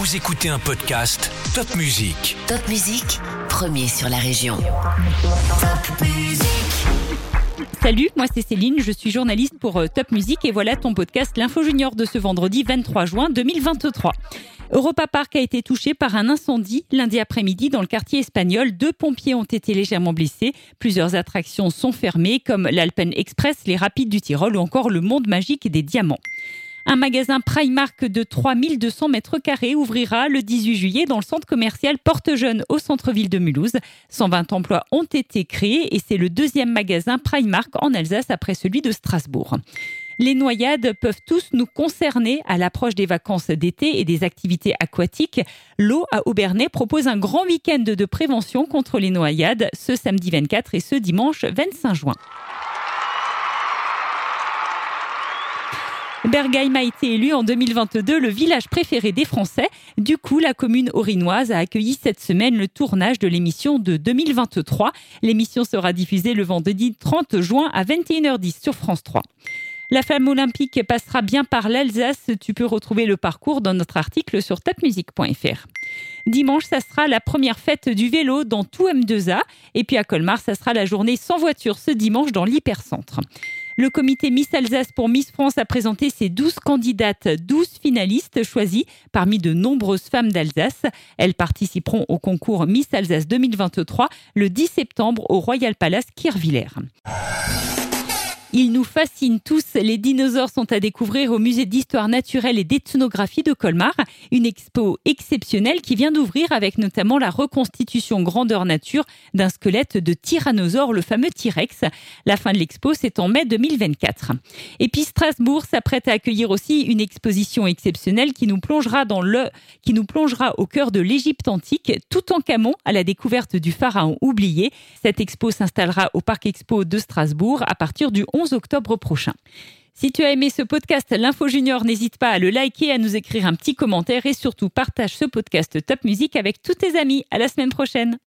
Vous écoutez un podcast Top Music. Top Musique, premier sur la région. Salut, moi c'est Céline, je suis journaliste pour euh, Top Music et voilà ton podcast L'Info Junior de ce vendredi 23 juin 2023. Europa Park a été touché par un incendie lundi après-midi dans le quartier espagnol. Deux pompiers ont été légèrement blessés. Plusieurs attractions sont fermées comme l'Alpen Express, les Rapides du Tyrol ou encore le Monde Magique des Diamants. Un magasin Primark de 3200 mètres carrés ouvrira le 18 juillet dans le centre commercial Porte-Jeune au centre-ville de Mulhouse. 120 emplois ont été créés et c'est le deuxième magasin Primark en Alsace après celui de Strasbourg. Les noyades peuvent tous nous concerner à l'approche des vacances d'été et des activités aquatiques. L'eau à Aubernais propose un grand week-end de prévention contre les noyades ce samedi 24 et ce dimanche 25 juin. Bergheim a été élu en 2022 le village préféré des Français. Du coup, la commune orinoise a accueilli cette semaine le tournage de l'émission de 2023. L'émission sera diffusée le vendredi 30 juin à 21h10 sur France 3. La femme olympique passera bien par l'Alsace. Tu peux retrouver le parcours dans notre article sur tapmusique.fr. Dimanche, ça sera la première fête du vélo dans tout M2A. Et puis à Colmar, ça sera la journée sans voiture ce dimanche dans l'hypercentre. Le comité Miss Alsace pour Miss France a présenté ses 12 candidates, 12 finalistes choisies parmi de nombreuses femmes d'Alsace. Elles participeront au concours Miss Alsace 2023 le 10 septembre au Royal Palace Kirvillers. Ils nous fascinent tous. Les dinosaures sont à découvrir au musée d'histoire naturelle et d'ethnographie de Colmar. Une expo exceptionnelle qui vient d'ouvrir avec notamment la reconstitution grandeur nature d'un squelette de tyrannosaure, le fameux T-Rex. La fin de l'expo, c'est en mai 2024. Et puis Strasbourg s'apprête à accueillir aussi une exposition exceptionnelle qui nous plongera dans le, qui nous plongera au cœur de l'Égypte antique, tout en camon à la découverte du pharaon oublié. Cette expo s'installera au Parc Expo de Strasbourg à partir du 11 11 octobre prochain. Si tu as aimé ce podcast L'Info Junior, n'hésite pas à le liker, à nous écrire un petit commentaire et surtout partage ce podcast Top Music avec tous tes amis. À la semaine prochaine.